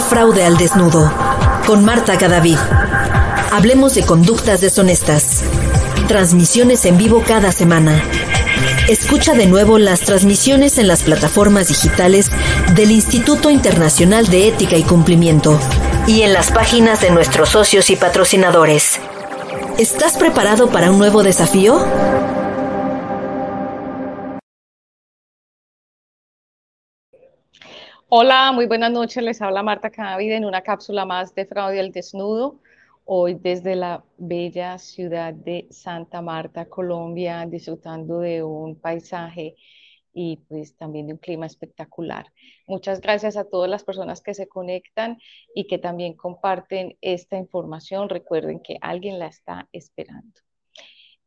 Fraude al Desnudo con Marta Cadavid. Hablemos de conductas deshonestas. Transmisiones en vivo cada semana. Escucha de nuevo las transmisiones en las plataformas digitales del Instituto Internacional de Ética y Cumplimiento y en las páginas de nuestros socios y patrocinadores. ¿Estás preparado para un nuevo desafío? Hola, muy buenas noches. Les habla Marta Cadavid en una cápsula más de Fraude al Desnudo. Hoy desde la bella ciudad de Santa Marta, Colombia, disfrutando de un paisaje y pues también de un clima espectacular. Muchas gracias a todas las personas que se conectan y que también comparten esta información. Recuerden que alguien la está esperando.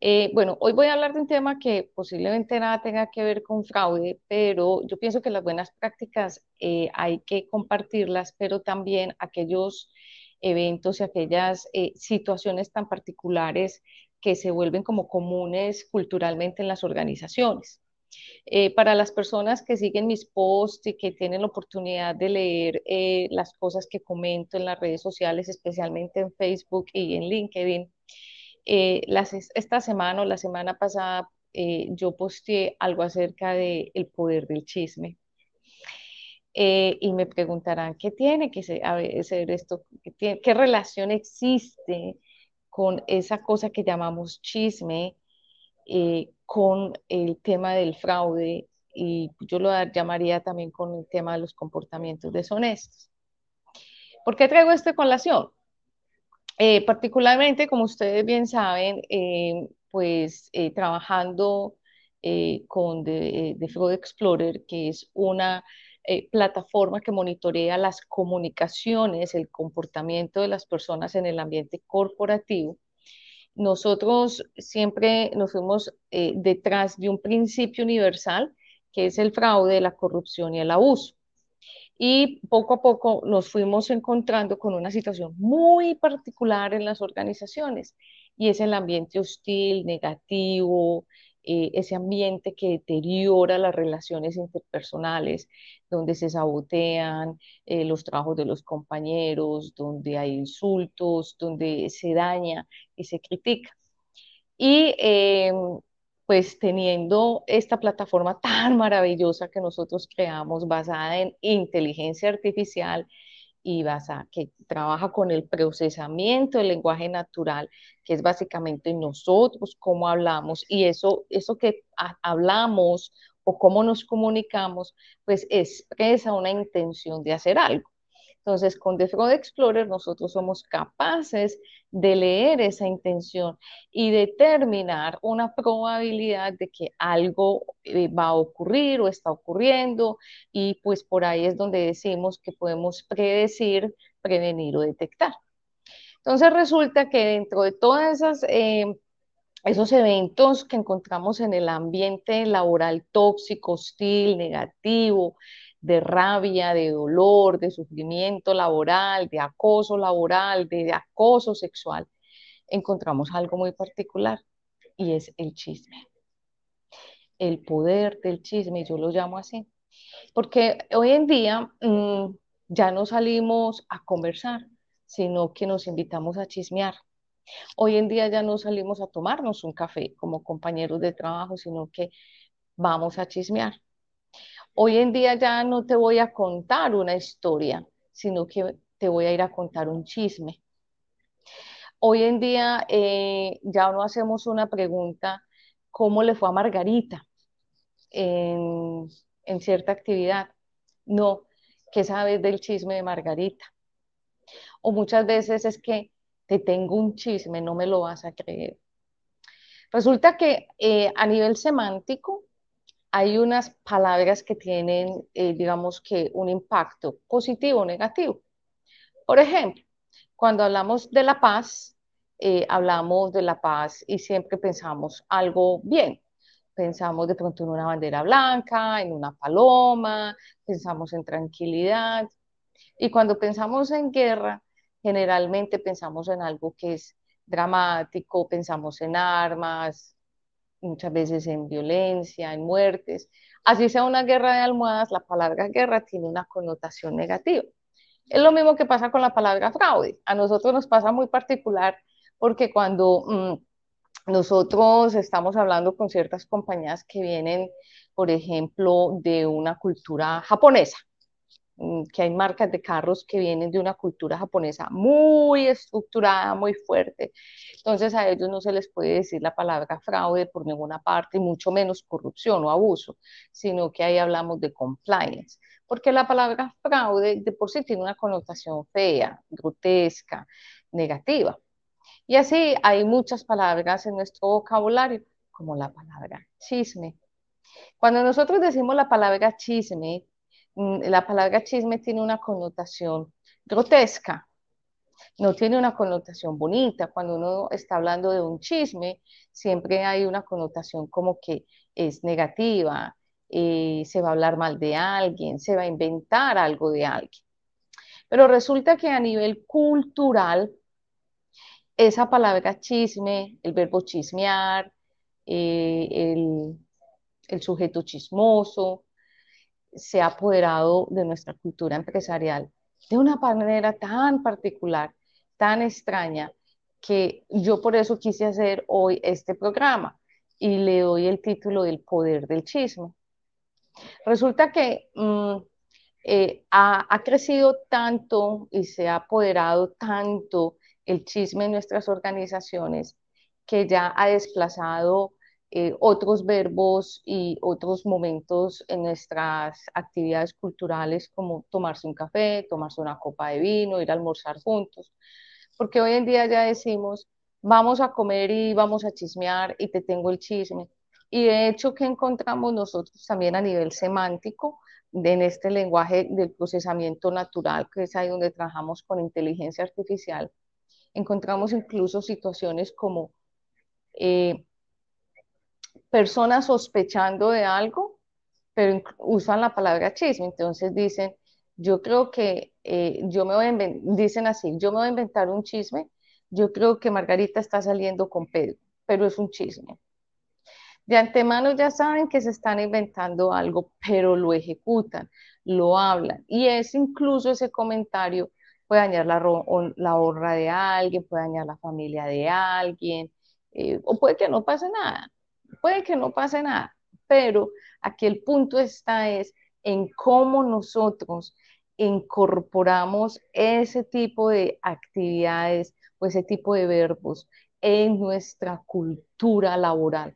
Eh, bueno, hoy voy a hablar de un tema que posiblemente nada tenga que ver con fraude, pero yo pienso que las buenas prácticas eh, hay que compartirlas, pero también aquellos eventos y aquellas eh, situaciones tan particulares que se vuelven como comunes culturalmente en las organizaciones. para las personas que siguen mis posts y que tienen la oportunidad de leer las cosas que comento en las redes sociales, especialmente en Facebook y en LinkedIn, eh, esta semana o la semana pasada eh, yo posteé algo acerca del el poder del chisme. Eh, y me preguntarán, ¿qué tiene que ser, esto? ¿Qué, ¿Qué, relación existe con esa cosa que llamamos chisme con el tema del fraude? Y yo lo llamaría también con el tema de los comportamientos deshonestos. ¿Por qué traigo esta colación? Eh, particularmente, como ustedes bien saben, eh, pues eh, trabajando con The, Fraud Explorer, que es una plataforma que monitorea las comunicaciones, el comportamiento de las personas en el ambiente corporativo, nosotros siempre nos fuimos detrás de un principio universal, que es el fraude, la corrupción y el abuso y poco a poco nos fuimos encontrando con una situación muy particular en las organizaciones y es el ambiente hostil, negativo, eh, ese ambiente que deteriora las relaciones interpersonales, donde se sabotean eh, los trabajos de los compañeros, donde hay insultos, donde se daña y se critica. Y em, pues teniendo esta plataforma tan maravillosa que nosotros creamos basada en inteligencia artificial y basada, que trabaja con el procesamiento del lenguaje natural, que es básicamente nosotros cómo hablamos y eso, eso que hablamos o cómo nos comunicamos, pues expresa una intención de hacer algo. Entonces, con The Fraud Explorer nosotros somos capaces de leer esa intención y determinar una probabilidad de que algo eh, va a ocurrir o está ocurriendo y pues por ahí es donde decimos que podemos predecir, prevenir o detectar. Entonces resulta que dentro de todas esas... Eh, esos eventos que encontramos en el ambiente laboral tóxico, hostil, negativo, de rabia, de dolor, de sufrimiento laboral, de acoso laboral, de, acoso sexual, encontramos algo muy particular y es el chisme. El poder del chisme, yo lo llamo así. Porque hoy en día mm, ya no salimos a conversar, sino que nos invitamos a chismear. Hoy en día ya no salimos a tomarnos un café como compañeros de trabajo, sino que vamos a chismear. Hoy en día ya no te voy a contar una historia, sino que te voy a ir a contar un chisme. Hoy en día eh, ya no hacemos una pregunta, ¿cómo le fue a Margarita en, en cierta actividad? No, ¿qué sabes del chisme de Margarita? O muchas veces es que te tengo un chisme, no me lo vas a creer. Resulta que eh, a nivel semántico, hay unas palabras que tienen, eh, digamos que, un impacto positivo o negativo. Por ejemplo, cuando hablamos de la paz, eh, hablamos de la paz y siempre pensamos algo bien. Pensamos de pronto en una bandera blanca, en una paloma, pensamos en tranquilidad. Y cuando pensamos en guerra, generalmente pensamos en algo que es dramático, pensamos en armas, muchas veces en violencia, en muertes. Así sea una guerra de almohadas, la palabra guerra tiene una connotación negativa. Es lo mismo que pasa con la palabra fraude. A nosotros nos pasa muy particular porque cuando mm, nosotros estamos hablando con ciertas compañías que vienen, por ejemplo, de una cultura japonesa, que hay marcas de carros que vienen de una cultura japonesa muy estructurada, muy fuerte. Entonces a ellos no se les puede decir la palabra fraude por ninguna parte, y mucho menos corrupción o abuso, sino que ahí hablamos de compliance porque la palabra fraude de por sí tiene una connotación fea, grotesca, negativa. Y así hay muchas palabras en nuestro vocabulario, como la palabra chisme. Cuando nosotros decimos la palabra chisme, mm, la palabra chisme tiene una connotación grotesca, no tiene una connotación bonita. Cuando uno está hablando de un chisme, siempre hay una connotación como que es negativa, eh, se va a hablar mal de alguien, se va a inventar algo de alguien. Pero resulta que a nivel cultural, esa palabra chisme, el verbo chismear, eh, el sujeto chismoso, se ha apoderado de nuestra cultura empresarial de una manera tan particular, tan extraña, que yo por eso quise hacer hoy este programa y le doy el título del poder del chisme. Resulta que mm, eh, ha, crecido tanto y se ha apoderado tanto el chisme en nuestras organizaciones que ya ha desplazado eh, otros verbos y otros momentos en nuestras actividades culturales como tomarse un café, tomarse una copa de vino, ir a almorzar juntos. Porque hoy en día ya decimos, vamos a comer y vamos a chismear y te tengo el chisme. Y de hecho, ¿qué encontramos nosotros también a nivel semántico en este lenguaje del procesamiento natural, que es ahí donde trabajamos con inteligencia artificial? Encontramos incluso situaciones como eh, personas sospechando de algo, pero usan la palabra chisme. Entonces dicen, yo creo que eh, yo me voy a dicen así, yo me voy a inventar un chisme, yo creo que Margarita está saliendo con Pedro, pero es un chisme. De antemano ya saben que se están inventando algo, pero lo ejecutan, lo hablan. Y es incluso ese comentario puede dañar la, honra de alguien, puede dañar la familia de alguien, eh, o puede que no pase nada, puede que no pase nada, pero aquí el punto está es en cómo nosotros incorporamos ese tipo de actividades o ese tipo de verbos en nuestra cultura laboral.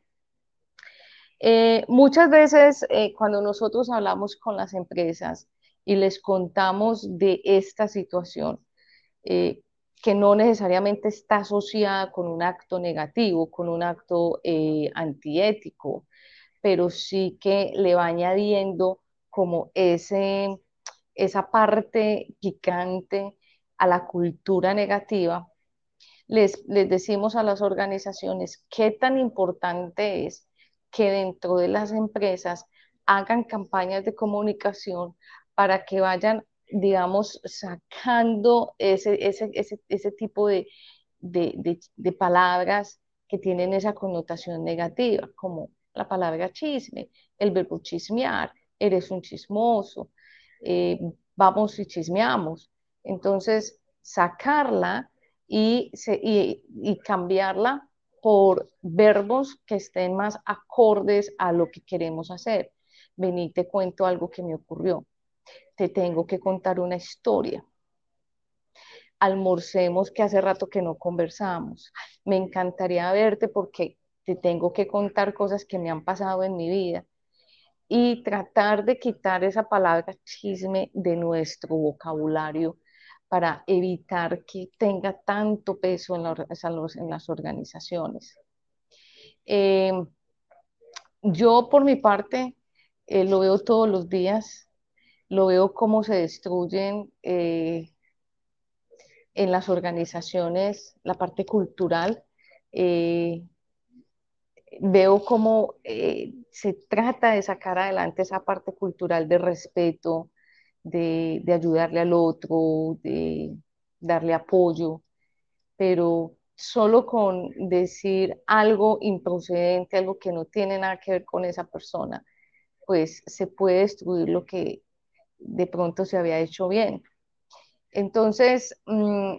Eh, muchas veces eh, cuando nosotros hablamos con las empresas y les contamos de esta situación, eh, que no necesariamente está asociada con un acto negativo, con un acto antiético, pero sí que le va añadiendo como ese, esa parte picante a la cultura negativa, les, les decimos a las organizaciones qué tan importante es que dentro de las empresas hagan campañas de comunicación para que vayan, digamos, sacando ese, ese, ese, ese tipo de, de, de, palabras que tienen esa connotación negativa, como la palabra chisme, el verbo chismear, eres un chismoso, eh, vamos y chismeamos. Entonces, sacarla y, y, y cambiarla por verbos que estén más acordes a lo que queremos hacer. Vení, te cuento algo que me ocurrió. Te tengo que contar una historia. Almorcemos que hace rato que no conversamos. Me encantaría verte porque te tengo que contar cosas que me han pasado en mi vida y tratar de quitar esa palabra chisme de nuestro vocabulario para evitar que tenga tanto peso en, las organizaciones. Eh, yo por mi parte eh, lo veo todos los días, lo veo cómo se destruyen eh, en las organizaciones la parte cultural. veo cómo se trata de sacar adelante esa parte cultural de respeto, de, ayudarle al otro, de darle apoyo, pero solo con decir algo improcedente, algo que no tiene nada que ver con esa persona, pues se puede destruir lo que de pronto se había hecho bien. Entonces, mm,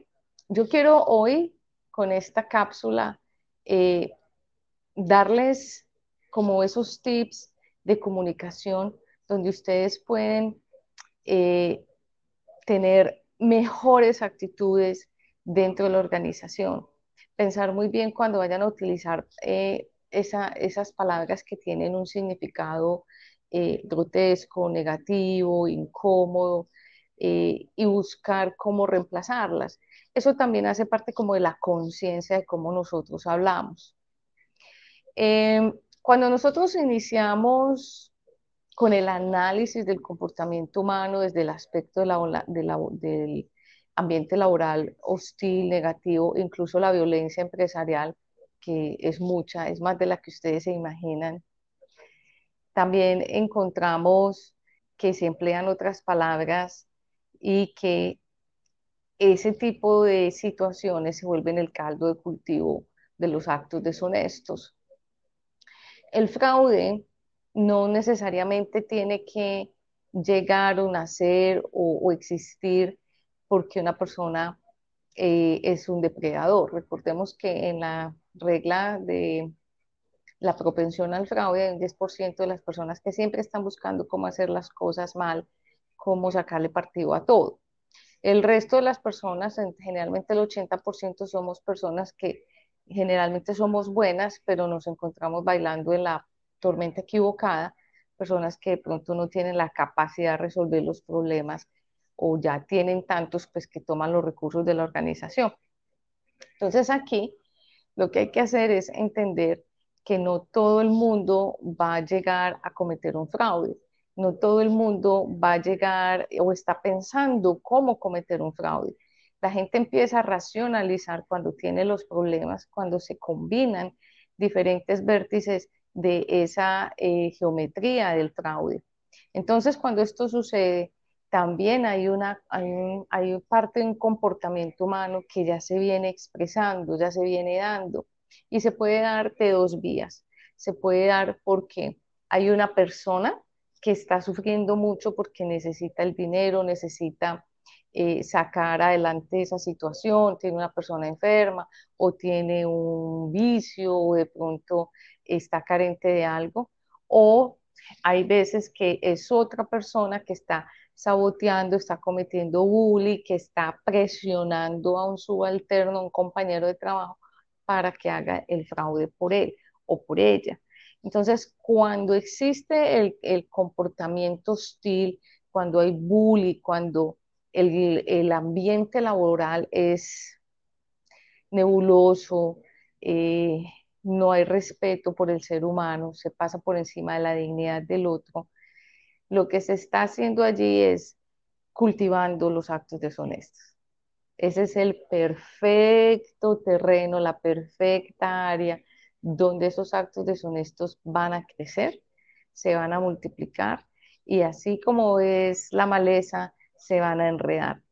yo quiero hoy, con esta cápsula, eh, darles como esos tips de comunicación donde ustedes pueden eh, tener mejores actitudes dentro de la organización. Pensar muy bien cuando vayan a utilizar eh, esas palabras que tienen un significado eh, grotesco, negativo, incómodo, y buscar cómo reemplazarlas. Eso también hace parte como de la conciencia de cómo nosotros hablamos. Em, cuando nosotros iniciamos con el análisis del comportamiento humano desde el aspecto del ambiente laboral hostil, negativo, incluso la violencia empresarial, que es mucha, es más de la que ustedes se imaginan. También encontramos que se emplean otras palabras y que ese tipo de situaciones se vuelven el caldo de cultivo de los actos deshonestos. El fraude no necesariamente tiene que llegar o nacer o, existir porque una persona eh, es un depredador. Recordemos que en la regla de la propensión al fraude hay un 10% de las personas que siempre están buscando cómo hacer las cosas mal, cómo sacarle partido a todo. El resto de las personas, generalmente el 80% somos personas que generalmente somos buenas, pero nos encontramos bailando en la tormenta equivocada, personas que de pronto no tienen la capacidad de resolver los problemas o ya tienen tantos, pues que toman los recursos de la organización. Entonces aquí lo que hay que hacer es entender que no todo el mundo va a llegar a cometer un fraude, no todo el mundo va a llegar o está pensando cómo cometer un fraude. La gente empieza a racionalizar cuando tiene los problemas, cuando se combinan diferentes vértices de esa eh, geometría del fraude. Entonces, cuando esto sucede, también hay, una, hay, parte de un comportamiento humano que ya se viene expresando, ya se viene dando, y se puede dar de dos vías. Se puede dar porque hay una persona que está sufriendo mucho porque necesita el dinero, necesita eh, sacar adelante esa situación, tiene una persona enferma o tiene un vicio o de pronto está carente de algo, o hay veces que es otra persona que está saboteando, está cometiendo bullying, que está presionando a un subalterno, a un compañero de trabajo, para que haga el fraude por él o por ella. Entonces, cuando existe el, comportamiento hostil, cuando hay bullying, cuando el, ambiente laboral es nebuloso, eh, no hay respeto por el ser humano, se pasa por encima de la dignidad del otro. Lo que se está haciendo allí es cultivando los actos deshonestos. Ese es el perfecto terreno, la perfecta área donde esos actos deshonestos van a crecer, se van a multiplicar y así como es la maleza, se van a enredar.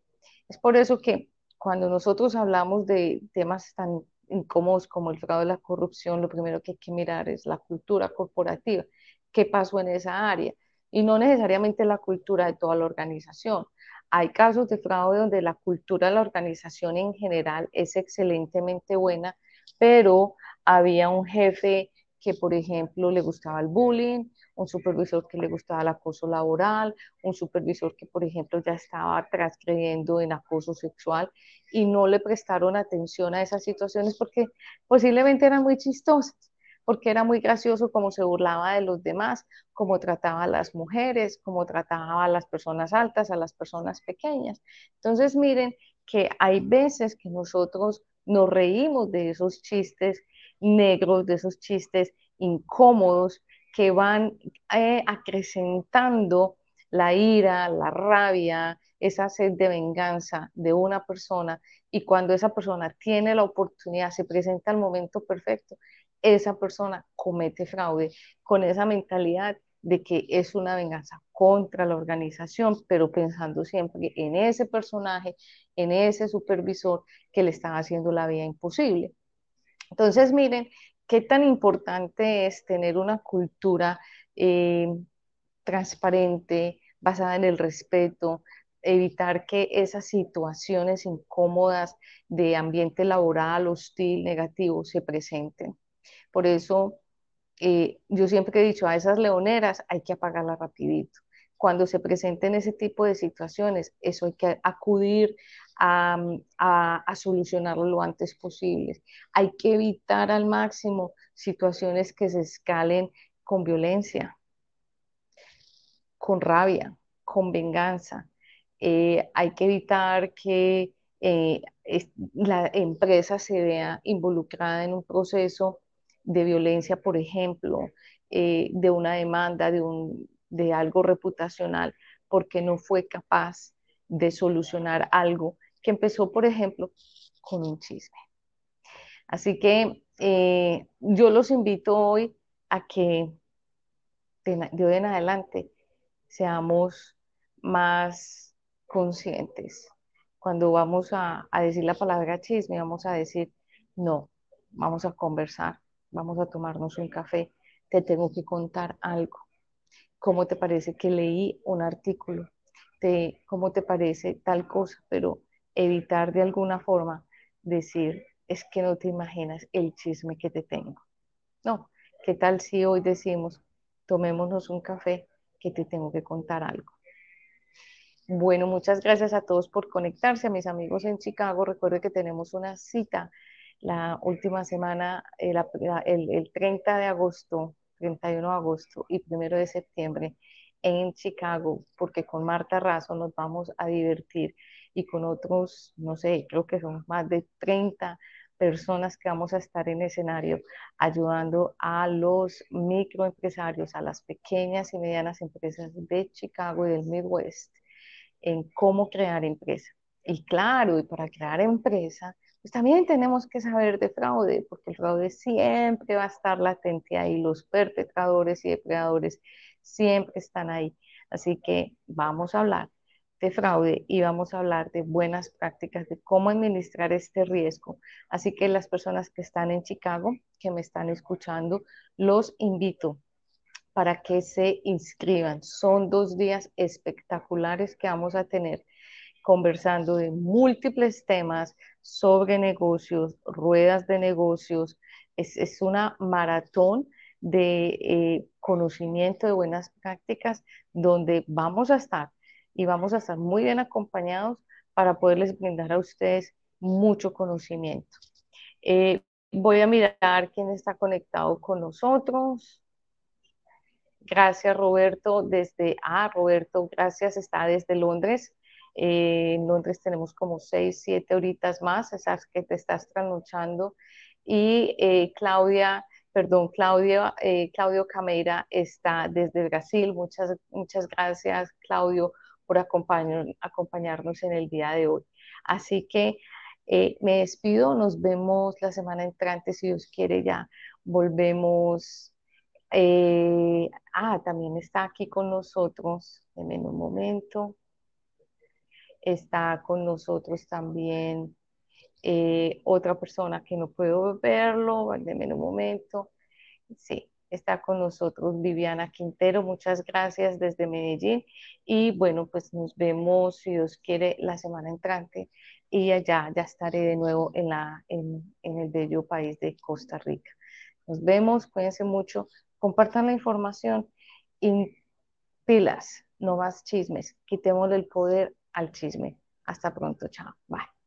Es por eso que cuando nosotros hablamos de temas tan incómodos como el fraude de la corrupción, lo primero que hay que mirar es la cultura corporativa, qué pasó en esa área, y no necesariamente la cultura de toda la organización. Hay casos de fraude donde la cultura de la organización en general es excelentemente buena, pero había un jefe que, por ejemplo, le gustaba el bullying, un supervisor que le gustaba el acoso laboral, un supervisor que, por ejemplo, ya estaba transgrediendo en acoso sexual y no le prestaron atención a esas situaciones porque posiblemente eran muy chistosas, porque era muy gracioso cómo se burlaba de los demás, cómo trataba a las mujeres, cómo trataba a las personas altas, a las personas pequeñas. Entonces, miren que hay veces que nosotros nos reímos de esos chistes negros, de esos chistes incómodos que van eh, acrecentando la ira, la rabia, esa sed de venganza de una persona y cuando esa persona tiene la oportunidad, se presenta el momento perfecto, esa persona comete fraude con esa mentalidad de que es una venganza contra la organización, pero pensando siempre en ese personaje, en ese supervisor que le está haciendo la vida imposible. Entonces, miren, qué tan importante es tener una cultura eh, transparente, basada en el respeto, evitar que esas situaciones incómodas de ambiente laboral, hostil, negativo, se presenten. Por eso eh, yo siempre he dicho, a esas leoneras hay que apagarlas rapidito. Cuando se presenten ese tipo de situaciones, eso hay que acudir a, a solucionarlo lo antes posible. Hay que evitar al máximo situaciones que se escalen con violencia, con rabia, con venganza. Eh, hay que evitar que eh, la empresa se vea involucrada en un proceso de violencia, por ejemplo, eh, de una demanda, de, un, de algo reputacional, porque no fue capaz de solucionar algo que empezó, por ejemplo, con un chisme. Así que yo los invito hoy a que de hoy en adelante seamos más conscientes. Cuando vamos a, decir la palabra chisme, vamos a decir, no, vamos a conversar, vamos a tomarnos un café, te tengo que contar algo. ¿Cómo te parece que leí un artículo? Te, ¿Cómo te parece tal cosa? Pero evitar de alguna forma decir, es que no te imaginas el chisme que te tengo. No, ¿qué tal si hoy decimos, tomémonos un café, que te tengo que contar algo? Bueno, muchas gracias a todos por conectarse, a mis amigos en Chicago. Recuerden que tenemos una cita la última semana, el, el, 30 de agosto, 31 de agosto y 1 de septiembre en Chicago, porque con Marta Razo nos vamos a divertir y con otros, no sé, creo que son más de 30 personas que vamos a estar en escenario ayudando a los microempresarios, a las pequeñas y medianas empresas de Chicago y del Midwest en cómo crear empresa. Y claro, y para crear empresa, pues también tenemos que saber de fraude, porque el fraude siempre va a estar latente ahí, los perpetradores y depredadores siempre están ahí. Así que vamos a hablar de fraude y vamos a hablar de buenas prácticas de cómo administrar este riesgo. Así que las personas que están en Chicago, que me están escuchando, los invito para que se inscriban. Son dos días espectaculares que vamos a tener conversando de múltiples temas sobre negocios, ruedas de negocios. Es, una maratón de eh, conocimiento de buenas prácticas donde vamos a estar y vamos a estar muy bien acompañados para poderles brindar a ustedes mucho conocimiento. Eh, voy a mirar quién está conectado con nosotros. Gracias, Roberto. Desde, ah, Roberto, gracias, está desde Londres. Eh, en Londres tenemos como seis, siete horitas más, esas que te estás trasnochando. Y eh, Claudia, perdón, Claudia, eh, Claudio Cameira está desde Brasil. Muchas, muchas gracias, Claudio, por acompañarnos en el día de hoy. Así que me despido, nos vemos la semana entrante, si Dios quiere, ya volvemos eh, ah, también está aquí con nosotros, en un momento. Está con nosotros también eh, otra persona que no puedo verlo, en un momento. Sí, está con nosotros Viviana Quintero, muchas gracias desde Medellín. Y bueno, pues nos vemos, si Dios quiere, la semana entrante. Y allá ya estaré de nuevo en, la, en, en el bello país de Costa Rica. Nos vemos, cuídense mucho compartan la información y pilas, no más chismes, quitémosle el poder al chisme. Hasta pronto, chao, bye.